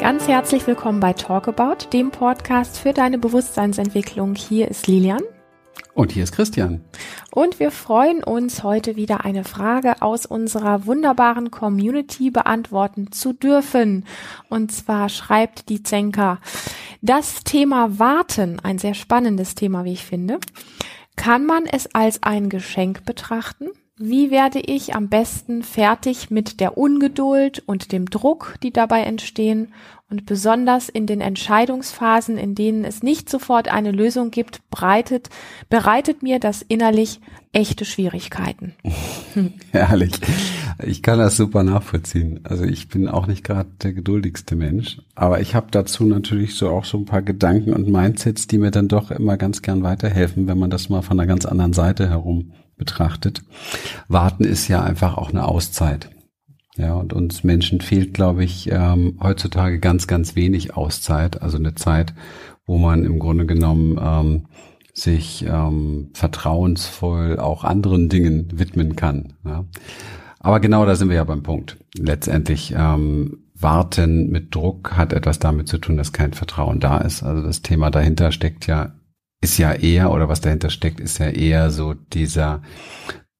Ganz herzlich willkommen bei Talkabout, dem Podcast für deine Bewusstseinsentwicklung. Hier ist Lilian. Und hier ist Christian. Und wir freuen uns, heute wieder eine Frage aus unserer wunderbaren Community beantworten zu dürfen. Und zwar schreibt die Zenka, das Thema Warten, ein sehr spannendes Thema, wie ich finde. Kann man es als ein Geschenk betrachten? Wie werde ich am besten fertig mit der Ungeduld und dem Druck, die dabei entstehen? Und besonders in den Entscheidungsphasen, in denen es nicht sofort eine Lösung gibt, breitet, bereitet mir das innerlich echte Schwierigkeiten. Herrlich. Ich kann das super nachvollziehen. Also ich bin auch nicht gerade der geduldigste Mensch, aber ich habe dazu natürlich so auch so ein paar Gedanken und Mindsets, die mir dann doch immer ganz gern weiterhelfen, wenn man das mal von einer ganz anderen Seite herum betrachtet. Warten ist ja einfach auch eine Auszeit. Ja, und uns Menschen fehlt, glaube ich, ähm, heutzutage ganz, ganz wenig Auszeit. Also eine Zeit, wo man im Grunde genommen ähm, sich ähm, vertrauensvoll auch anderen Dingen widmen kann. Ja. Aber genau da sind wir ja beim Punkt. Letztendlich ähm, Warten mit Druck hat etwas damit zu tun, dass kein Vertrauen da ist. Also das Thema dahinter steckt ja ist ja eher, oder was dahinter steckt, ist ja eher so dieser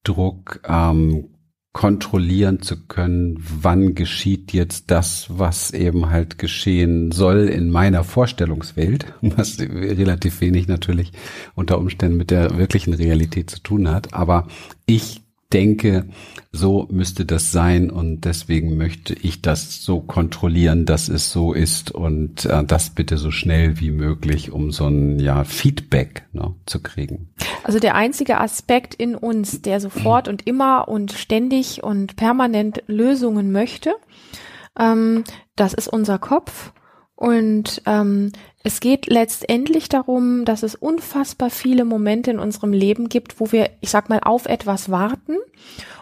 Druck, ähm, kontrollieren zu können, wann geschieht jetzt das, was eben halt geschehen soll in meiner Vorstellungswelt, was relativ wenig natürlich unter Umständen mit der wirklichen Realität zu tun hat. Aber ich denke, so müsste das sein und deswegen möchte ich das so kontrollieren, dass es so ist und äh, das bitte so schnell wie möglich, um so ein ja, Feedback ne, zu kriegen. Also der einzige Aspekt in uns, der sofort und immer und ständig und permanent Lösungen möchte, ähm, das ist unser Kopf. Und ähm, es geht letztendlich darum, dass es unfassbar viele Momente in unserem Leben gibt, wo wir, ich sag mal, auf etwas warten.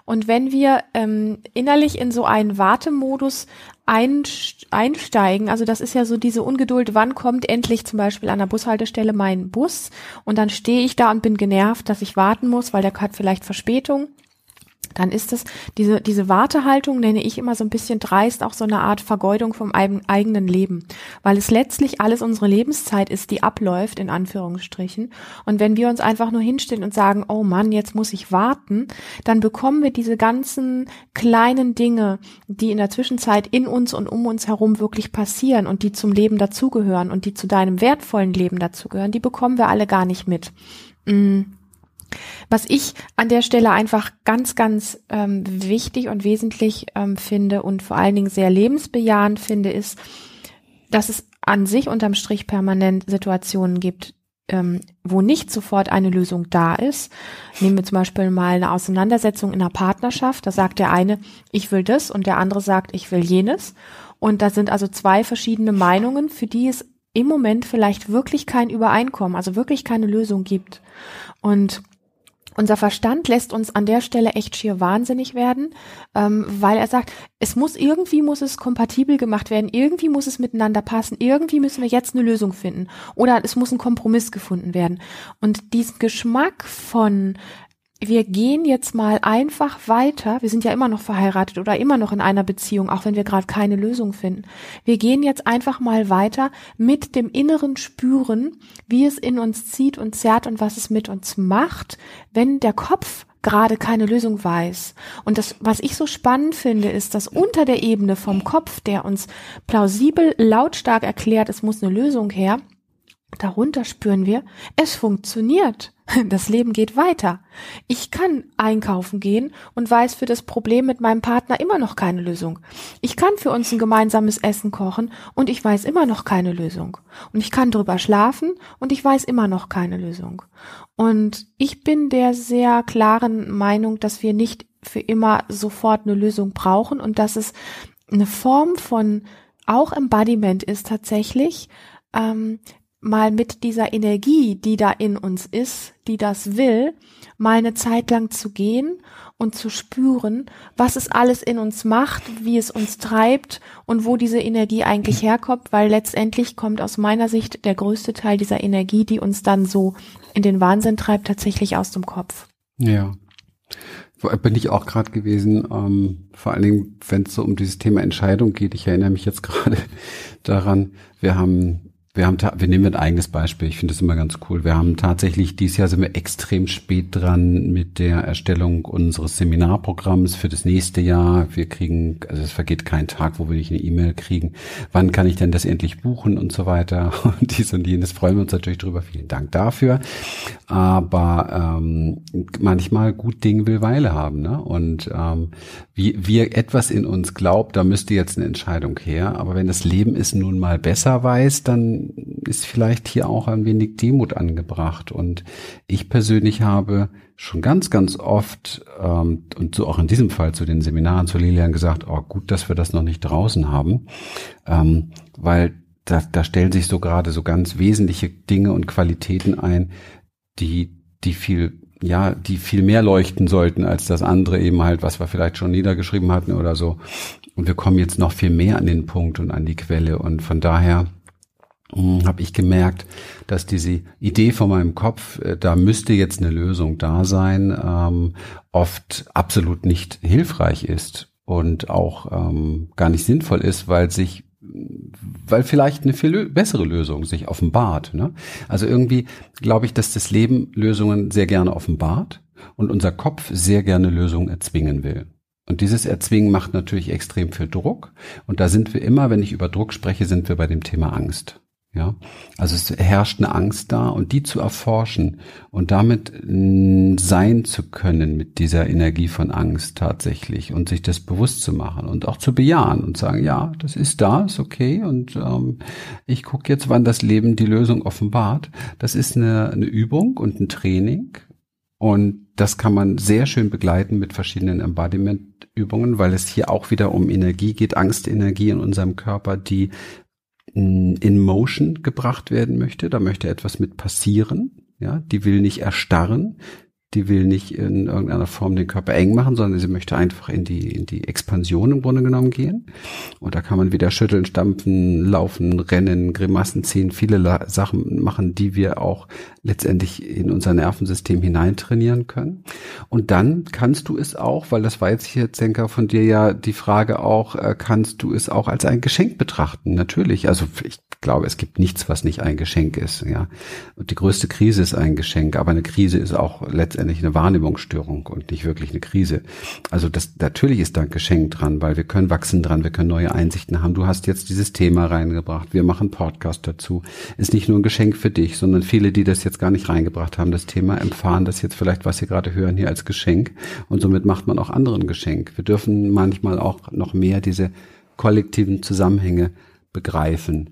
Und wenn wir ähm, innerlich in so einen Wartemodus einsteigen, also das ist ja so diese Ungeduld, wann kommt endlich zum Beispiel an der Bushaltestelle mein Bus? Und dann stehe ich da und bin genervt, dass ich warten muss, weil der hat vielleicht Verspätung dann ist es diese, diese Wartehaltung nenne ich immer so ein bisschen dreist auch so eine Art Vergeudung vom eigenen Leben, weil es letztlich alles unsere Lebenszeit ist, die abläuft, in Anführungsstrichen. Und wenn wir uns einfach nur hinstellen und sagen, oh Mann, jetzt muss ich warten, dann bekommen wir diese ganzen kleinen Dinge, die in der Zwischenzeit in uns und um uns herum wirklich passieren und die zum Leben dazugehören und die zu deinem wertvollen Leben dazugehören, die bekommen wir alle gar nicht mit. Mm. Was ich an der Stelle einfach ganz, ganz ähm, wichtig und wesentlich ähm, finde und vor allen Dingen sehr lebensbejahend finde, ist, dass es an sich unterm Strich permanent Situationen gibt, ähm, wo nicht sofort eine Lösung da ist. Nehmen wir zum Beispiel mal eine Auseinandersetzung in einer Partnerschaft. Da sagt der eine, ich will das und der andere sagt, ich will jenes. Und da sind also zwei verschiedene Meinungen, für die es im Moment vielleicht wirklich kein Übereinkommen, also wirklich keine Lösung gibt. Und unser Verstand lässt uns an der Stelle echt schier wahnsinnig werden, ähm, weil er sagt, es muss irgendwie muss es kompatibel gemacht werden, irgendwie muss es miteinander passen, irgendwie müssen wir jetzt eine Lösung finden oder es muss ein Kompromiss gefunden werden. Und diesen Geschmack von wir gehen jetzt mal einfach weiter. Wir sind ja immer noch verheiratet oder immer noch in einer Beziehung, auch wenn wir gerade keine Lösung finden. Wir gehen jetzt einfach mal weiter mit dem inneren Spüren, wie es in uns zieht und zerrt und was es mit uns macht, wenn der Kopf gerade keine Lösung weiß. Und das, was ich so spannend finde, ist, dass unter der Ebene vom Kopf, der uns plausibel lautstark erklärt, es muss eine Lösung her, darunter spüren wir, es funktioniert. Das Leben geht weiter. Ich kann einkaufen gehen und weiß für das Problem mit meinem Partner immer noch keine Lösung. Ich kann für uns ein gemeinsames Essen kochen und ich weiß immer noch keine Lösung. Und ich kann drüber schlafen und ich weiß immer noch keine Lösung. Und ich bin der sehr klaren Meinung, dass wir nicht für immer sofort eine Lösung brauchen und dass es eine Form von auch Embodiment ist tatsächlich, ähm, mal mit dieser Energie, die da in uns ist, die das will, mal eine Zeit lang zu gehen und zu spüren, was es alles in uns macht, wie es uns treibt und wo diese Energie eigentlich herkommt, weil letztendlich kommt aus meiner Sicht der größte Teil dieser Energie, die uns dann so in den Wahnsinn treibt, tatsächlich aus dem Kopf. Ja. bin ich auch gerade gewesen. Ähm, vor allen Dingen, wenn es so um dieses Thema Entscheidung geht. Ich erinnere mich jetzt gerade daran. Wir haben wir haben, wir nehmen ein eigenes Beispiel. Ich finde das immer ganz cool. Wir haben tatsächlich dieses Jahr sind wir extrem spät dran mit der Erstellung unseres Seminarprogramms für das nächste Jahr. Wir kriegen, also es vergeht kein Tag, wo wir nicht eine E-Mail kriegen. Wann kann ich denn das endlich buchen und so weiter? Und dies und jenes freuen wir uns natürlich drüber. Vielen Dank dafür. Aber ähm, manchmal gut Ding will Weile haben. Ne? Und ähm, wie wir etwas in uns glaubt, da müsste jetzt eine Entscheidung her. Aber wenn das Leben es nun mal besser weiß, dann ist vielleicht hier auch ein wenig Demut angebracht. Und ich persönlich habe schon ganz, ganz oft ähm, und so auch in diesem Fall zu den Seminaren zu Lilian gesagt, oh gut, dass wir das noch nicht draußen haben, ähm, weil da, da stellen sich so gerade so ganz wesentliche Dinge und Qualitäten ein, die, die viel ja, die viel mehr leuchten sollten als das andere eben halt, was wir vielleicht schon niedergeschrieben hatten oder so. Und wir kommen jetzt noch viel mehr an den Punkt und an die Quelle. Und von daher habe ich gemerkt, dass diese Idee von meinem Kopf, äh, da müsste jetzt eine Lösung da sein, ähm, oft absolut nicht hilfreich ist und auch ähm, gar nicht sinnvoll ist, weil sich weil vielleicht eine viel bessere Lösung sich offenbart. Ne? Also irgendwie glaube ich, dass das Leben Lösungen sehr gerne offenbart und unser Kopf sehr gerne Lösungen erzwingen will. Und dieses Erzwingen macht natürlich extrem viel Druck. Und da sind wir immer, wenn ich über Druck spreche, sind wir bei dem Thema Angst. Ja, also es herrscht eine Angst da und die zu erforschen und damit mm, sein zu können mit dieser Energie von Angst tatsächlich und sich das bewusst zu machen und auch zu bejahen und sagen, ja, das ist da, ist okay und ähm, ich gucke jetzt, wann das Leben die Lösung offenbart. Das ist eine, eine Übung und ein Training und das kann man sehr schön begleiten mit verschiedenen Embodiment-Übungen, weil es hier auch wieder um Energie geht, Angstenergie in unserem Körper, die in Motion gebracht werden möchte. Da möchte etwas mit passieren. Ja, die will nicht erstarren, die will nicht in irgendeiner Form den Körper eng machen, sondern sie möchte einfach in die, in die Expansion im Grunde genommen gehen. Und da kann man wieder schütteln, stampfen, laufen, rennen, Grimassen ziehen, viele La Sachen machen, die wir auch letztendlich in unser Nervensystem hineintrainieren können. Und dann kannst du es auch, weil das war jetzt hier, Zenker, von dir ja die Frage auch, äh, kannst du es auch als ein Geschenk betrachten? Natürlich. Also ich glaube, es gibt nichts, was nicht ein Geschenk ist, ja. Und die größte Krise ist ein Geschenk, aber eine Krise ist auch letztendlich eine Wahrnehmungsstörung und nicht wirklich eine Krise. Also das natürlich ist da ein Geschenk dran, weil wir können wachsen dran, wir können neue Einsichten haben. Du hast jetzt dieses Thema reingebracht, wir machen Podcast dazu. Ist nicht nur ein Geschenk für dich, sondern viele, die das jetzt gar nicht reingebracht haben, das Thema empfahren das jetzt vielleicht, was sie gerade hören, hier als Geschenk und somit macht man auch anderen Geschenk. Wir dürfen manchmal auch noch mehr diese kollektiven Zusammenhänge begreifen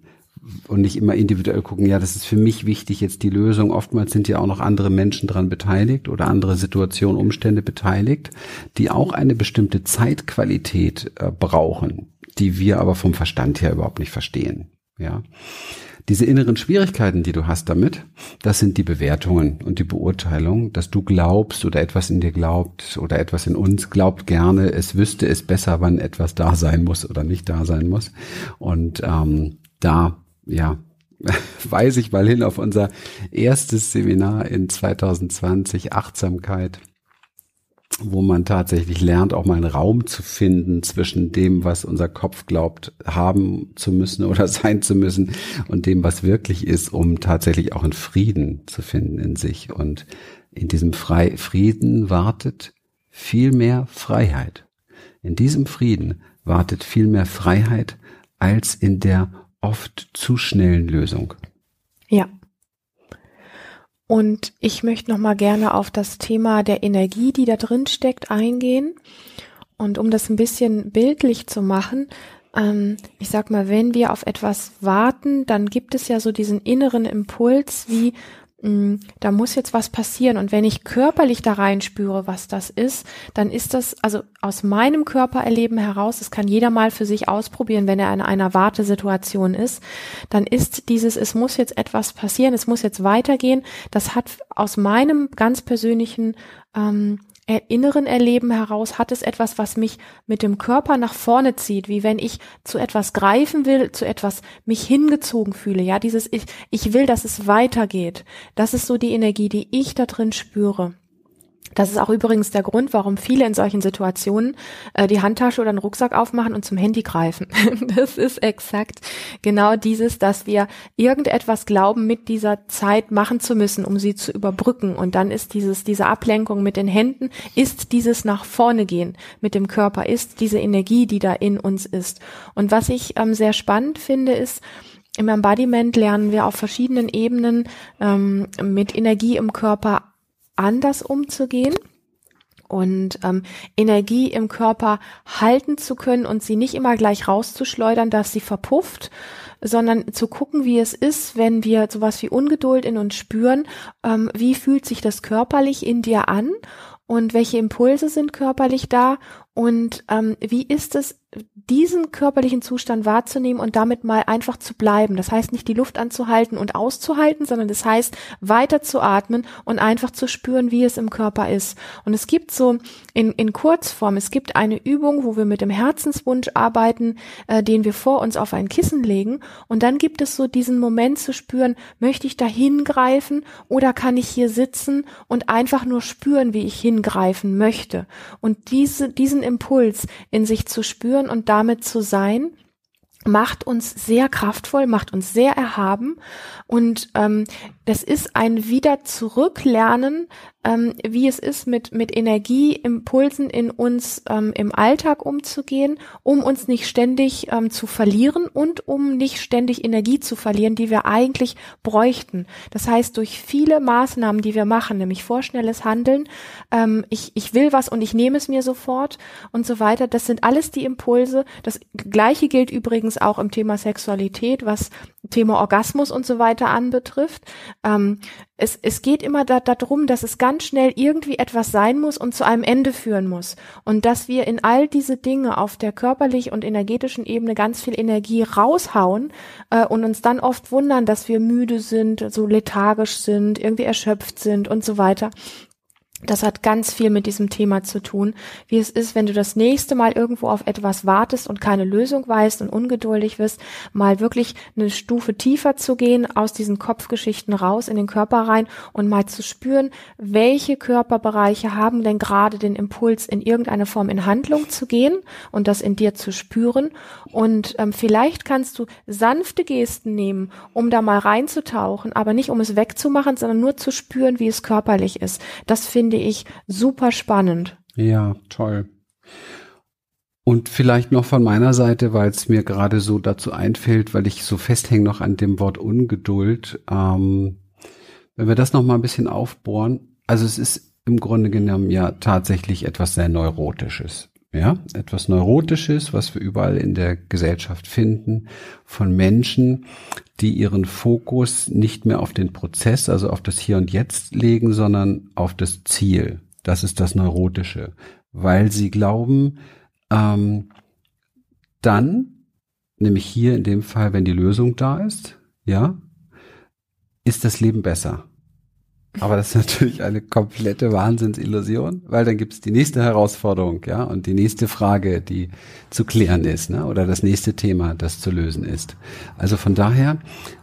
und nicht immer individuell gucken, ja, das ist für mich wichtig, jetzt die Lösung. Oftmals sind ja auch noch andere Menschen dran beteiligt oder andere Situationen, Umstände beteiligt, die auch eine bestimmte Zeitqualität äh, brauchen, die wir aber vom Verstand her überhaupt nicht verstehen. Ja. Diese inneren Schwierigkeiten, die du hast damit, das sind die Bewertungen und die Beurteilung, dass du glaubst oder etwas in dir glaubt oder etwas in uns glaubt gerne, es wüsste es besser, wann etwas da sein muss oder nicht da sein muss. Und ähm, da ja, weise ich mal hin auf unser erstes Seminar in 2020, Achtsamkeit, wo man tatsächlich lernt, auch mal einen Raum zu finden zwischen dem, was unser Kopf glaubt, haben zu müssen oder sein zu müssen und dem, was wirklich ist, um tatsächlich auch einen Frieden zu finden in sich. Und in diesem Frei Frieden wartet viel mehr Freiheit. In diesem Frieden wartet viel mehr Freiheit als in der oft zu schnellen Lösung. Ja. Und ich möchte noch mal gerne auf das Thema der Energie, die da drin steckt, eingehen. Und um das ein bisschen bildlich zu machen, ähm, ich sag mal, wenn wir auf etwas warten, dann gibt es ja so diesen inneren Impuls, wie da muss jetzt was passieren. Und wenn ich körperlich da reinspüre, was das ist, dann ist das, also aus meinem Körpererleben heraus, das kann jeder mal für sich ausprobieren, wenn er in einer Wartesituation ist, dann ist dieses, es muss jetzt etwas passieren, es muss jetzt weitergehen, das hat aus meinem ganz persönlichen ähm, inneren Erleben heraus hat es etwas, was mich mit dem Körper nach vorne zieht, wie wenn ich zu etwas greifen will, zu etwas mich hingezogen fühle. Ja, dieses ich, ich will, dass es weitergeht. Das ist so die Energie, die ich da drin spüre. Das ist auch übrigens der Grund, warum viele in solchen Situationen äh, die Handtasche oder einen Rucksack aufmachen und zum Handy greifen. das ist exakt genau dieses, dass wir irgendetwas glauben, mit dieser Zeit machen zu müssen, um sie zu überbrücken. Und dann ist dieses, diese Ablenkung mit den Händen, ist dieses nach vorne gehen mit dem Körper, ist diese Energie, die da in uns ist. Und was ich ähm, sehr spannend finde, ist, im Embodiment lernen wir auf verschiedenen Ebenen ähm, mit Energie im Körper anders umzugehen und ähm, Energie im Körper halten zu können und sie nicht immer gleich rauszuschleudern, dass sie verpufft, sondern zu gucken, wie es ist, wenn wir sowas wie Ungeduld in uns spüren, ähm, wie fühlt sich das körperlich in dir an und welche Impulse sind körperlich da und ähm, wie ist es, diesen körperlichen Zustand wahrzunehmen und damit mal einfach zu bleiben. Das heißt nicht die Luft anzuhalten und auszuhalten, sondern das heißt weiter zu atmen und einfach zu spüren, wie es im Körper ist. Und es gibt so in, in Kurzform, es gibt eine Übung, wo wir mit dem Herzenswunsch arbeiten, äh, den wir vor uns auf ein Kissen legen. Und dann gibt es so diesen Moment zu spüren, möchte ich da hingreifen oder kann ich hier sitzen und einfach nur spüren, wie ich hingreifen möchte. Und diese, diesen Impuls in sich zu spüren, spüren und damit zu sein, macht uns sehr kraftvoll, macht uns sehr erhaben und ähm, das ist ein wieder zurücklernen, ähm, wie es ist, mit, mit Energieimpulsen in uns ähm, im Alltag umzugehen, um uns nicht ständig ähm, zu verlieren und um nicht ständig Energie zu verlieren, die wir eigentlich bräuchten. Das heißt, durch viele Maßnahmen, die wir machen, nämlich vorschnelles Handeln, ähm, ich, ich will was und ich nehme es mir sofort und so weiter, das sind alles die Impulse. Das gleiche gilt übrigens auch im Thema Sexualität, was Thema Orgasmus und so weiter anbetrifft. Ähm, es, es geht immer da, darum, dass es ganz schnell irgendwie etwas sein muss und zu einem Ende führen muss. Und dass wir in all diese Dinge auf der körperlich und energetischen Ebene ganz viel Energie raushauen äh, und uns dann oft wundern, dass wir müde sind, so lethargisch sind, irgendwie erschöpft sind und so weiter. Das hat ganz viel mit diesem Thema zu tun, wie es ist, wenn du das nächste Mal irgendwo auf etwas wartest und keine Lösung weißt und ungeduldig wirst, mal wirklich eine Stufe tiefer zu gehen, aus diesen Kopfgeschichten raus in den Körper rein und mal zu spüren, welche Körperbereiche haben denn gerade den Impuls, in irgendeine Form in Handlung zu gehen und das in dir zu spüren. Und ähm, vielleicht kannst du sanfte Gesten nehmen, um da mal reinzutauchen, aber nicht um es wegzumachen, sondern nur zu spüren, wie es körperlich ist. Das finde finde ich super spannend. Ja, toll. Und vielleicht noch von meiner Seite, weil es mir gerade so dazu einfällt, weil ich so festhänge noch an dem Wort Ungeduld. Ähm, wenn wir das noch mal ein bisschen aufbohren, also es ist im Grunde genommen ja tatsächlich etwas sehr Neurotisches. Ja, etwas Neurotisches, was wir überall in der Gesellschaft finden, von Menschen, die ihren Fokus nicht mehr auf den Prozess, also auf das Hier und Jetzt legen, sondern auf das Ziel. Das ist das Neurotische, weil sie glauben, ähm, dann, nämlich hier in dem Fall, wenn die Lösung da ist, ja, ist das Leben besser. Aber das ist natürlich eine komplette Wahnsinnsillusion, weil dann gibt es die nächste Herausforderung, ja, und die nächste Frage, die zu klären ist, ne, oder das nächste Thema, das zu lösen ist. Also von daher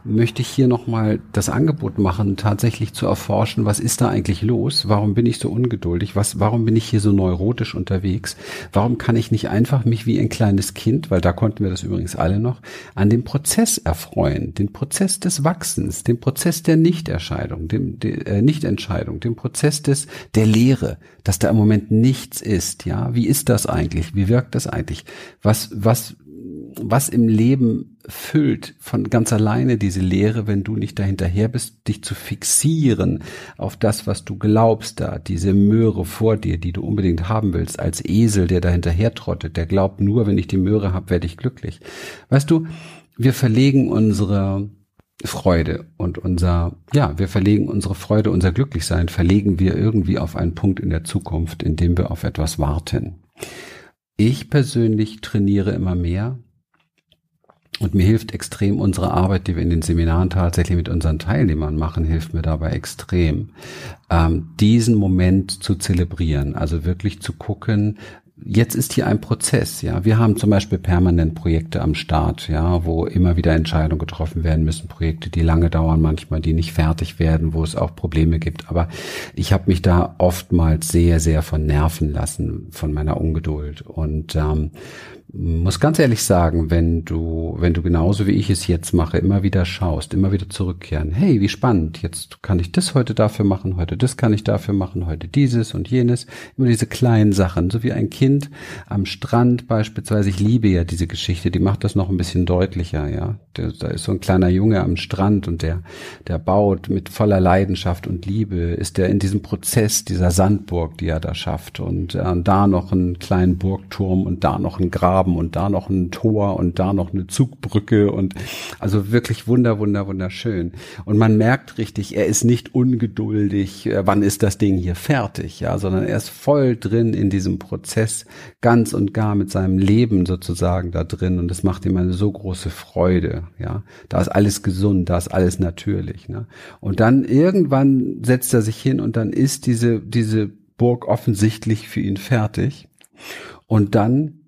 möchte ich hier nochmal das Angebot machen, tatsächlich zu erforschen, was ist da eigentlich los? Warum bin ich so ungeduldig? Was, warum bin ich hier so neurotisch unterwegs? Warum kann ich nicht einfach mich wie ein kleines Kind, weil da konnten wir das übrigens alle noch, an dem Prozess erfreuen, den Prozess des Wachsens, den Prozess der Nichterscheidung, dem, de, äh, Nichtentscheidung, dem Prozess des, der Lehre, dass da im Moment nichts ist, ja? Wie ist das eigentlich? Wie wirkt das eigentlich? Was, was, was im Leben füllt von ganz alleine diese Lehre, wenn du nicht dahinterher bist, dich zu fixieren auf das, was du glaubst da, diese Möhre vor dir, die du unbedingt haben willst, als Esel, der dahinterher trottet, der glaubt nur, wenn ich die Möhre habe, werde ich glücklich. Weißt du, wir verlegen unsere Freude und unser, ja, wir verlegen unsere Freude, unser Glücklichsein, verlegen wir irgendwie auf einen Punkt in der Zukunft, in dem wir auf etwas warten. Ich persönlich trainiere immer mehr und mir hilft extrem unsere Arbeit, die wir in den Seminaren tatsächlich mit unseren Teilnehmern machen, hilft mir dabei extrem, ähm, diesen Moment zu zelebrieren. Also wirklich zu gucken, jetzt ist hier ein Prozess, ja. Wir haben zum Beispiel permanent Projekte am Start, ja, wo immer wieder Entscheidungen getroffen werden müssen, Projekte, die lange dauern, manchmal, die nicht fertig werden, wo es auch Probleme gibt. Aber ich habe mich da oftmals sehr, sehr von nerven lassen, von meiner Ungeduld. Und ähm, muss ganz ehrlich sagen, wenn du, wenn du genauso wie ich es jetzt mache, immer wieder schaust, immer wieder zurückkehren, hey, wie spannend, jetzt kann ich das heute dafür machen, heute das kann ich dafür machen, heute dieses und jenes, immer diese kleinen Sachen, so wie ein Kind am Strand beispielsweise, ich liebe ja diese Geschichte, die macht das noch ein bisschen deutlicher, ja, da ist so ein kleiner Junge am Strand und der, der baut mit voller Leidenschaft und Liebe, ist der in diesem Prozess dieser Sandburg, die er da schafft und äh, da noch einen kleinen Burgturm und da noch ein Graben Graben und da noch ein Tor und da noch eine Zugbrücke und also wirklich wunder, wunder, wunderschön. Und man merkt richtig, er ist nicht ungeduldig, äh, wann ist das Ding hier fertig, ja, sondern er ist voll drin in diesem Prozess, ganz und gar mit seinem Leben sozusagen da drin und es macht ihm eine so große Freude, ja. Da ist alles gesund, da ist alles natürlich, ne? Und dann irgendwann setzt er sich hin und dann ist diese, diese Burg offensichtlich für ihn fertig. Und dann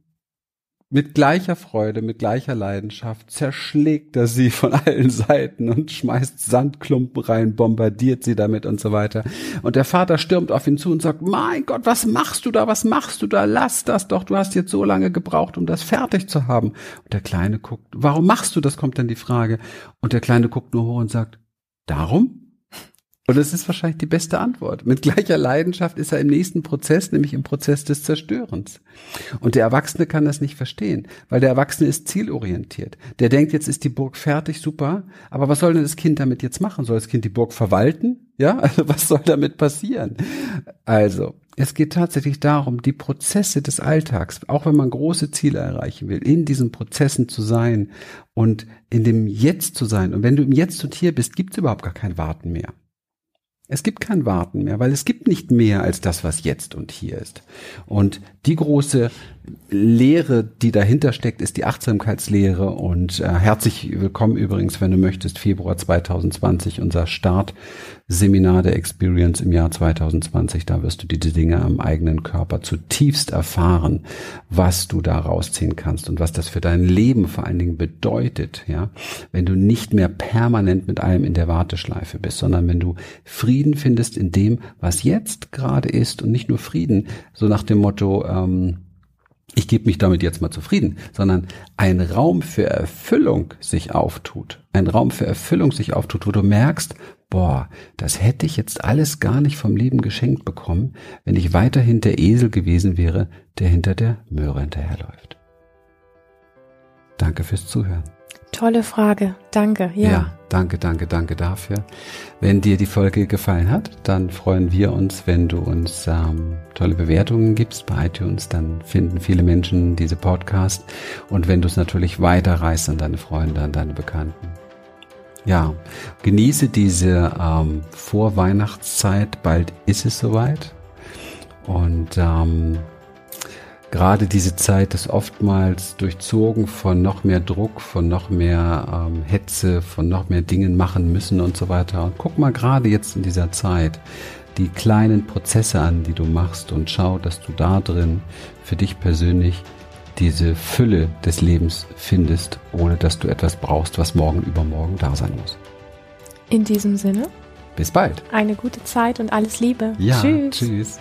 mit gleicher Freude, mit gleicher Leidenschaft zerschlägt er sie von allen Seiten und schmeißt Sandklumpen rein, bombardiert sie damit und so weiter. Und der Vater stürmt auf ihn zu und sagt, mein Gott, was machst du da? Was machst du da? Lass das doch. Du hast jetzt so lange gebraucht, um das fertig zu haben. Und der Kleine guckt, warum machst du das? Kommt dann die Frage. Und der Kleine guckt nur hoch und sagt, darum? Und es ist wahrscheinlich die beste Antwort. Mit gleicher Leidenschaft ist er im nächsten Prozess, nämlich im Prozess des Zerstörens. Und der Erwachsene kann das nicht verstehen, weil der Erwachsene ist zielorientiert. Der denkt, jetzt ist die Burg fertig, super. Aber was soll denn das Kind damit jetzt machen? Soll das Kind die Burg verwalten? Ja, also was soll damit passieren? Also, es geht tatsächlich darum, die Prozesse des Alltags, auch wenn man große Ziele erreichen will, in diesen Prozessen zu sein und in dem Jetzt zu sein. Und wenn du im Jetzt und hier bist, gibt es überhaupt gar kein Warten mehr. Es gibt kein Warten mehr, weil es gibt nicht mehr als das, was jetzt und hier ist. Und die große Lehre, die dahinter steckt, ist die Achtsamkeitslehre. Und äh, herzlich willkommen übrigens, wenn du möchtest, Februar 2020, unser Startseminar der Experience im Jahr 2020. Da wirst du diese Dinge am eigenen Körper zutiefst erfahren, was du da rausziehen kannst und was das für dein Leben vor allen Dingen bedeutet, ja. Wenn du nicht mehr permanent mit allem in der Warteschleife bist, sondern wenn du Frieden findest in dem, was jetzt gerade ist und nicht nur Frieden, so nach dem Motto, ähm, ich gebe mich damit jetzt mal zufrieden, sondern ein Raum für Erfüllung sich auftut, ein Raum für Erfüllung sich auftut, wo du merkst, boah, das hätte ich jetzt alles gar nicht vom Leben geschenkt bekommen, wenn ich weiterhin der Esel gewesen wäre, der hinter der Möhre hinterherläuft. Danke fürs Zuhören. Tolle Frage. Danke. Ja. ja. danke, danke, danke dafür. Wenn dir die Folge gefallen hat, dann freuen wir uns, wenn du uns ähm, tolle Bewertungen gibst bei iTunes. Dann finden viele Menschen diese Podcast. Und wenn du es natürlich weiterreißt an deine Freunde, an deine Bekannten. Ja, genieße diese ähm, Vorweihnachtszeit. Bald ist es soweit. Und ähm, gerade diese Zeit ist oftmals durchzogen von noch mehr Druck, von noch mehr ähm, Hetze, von noch mehr Dingen machen müssen und so weiter. Und guck mal gerade jetzt in dieser Zeit die kleinen Prozesse an, die du machst und schau, dass du da drin für dich persönlich diese Fülle des Lebens findest, ohne dass du etwas brauchst, was morgen übermorgen da sein muss. In diesem Sinne. Bis bald. Eine gute Zeit und alles Liebe. Ja, tschüss. tschüss.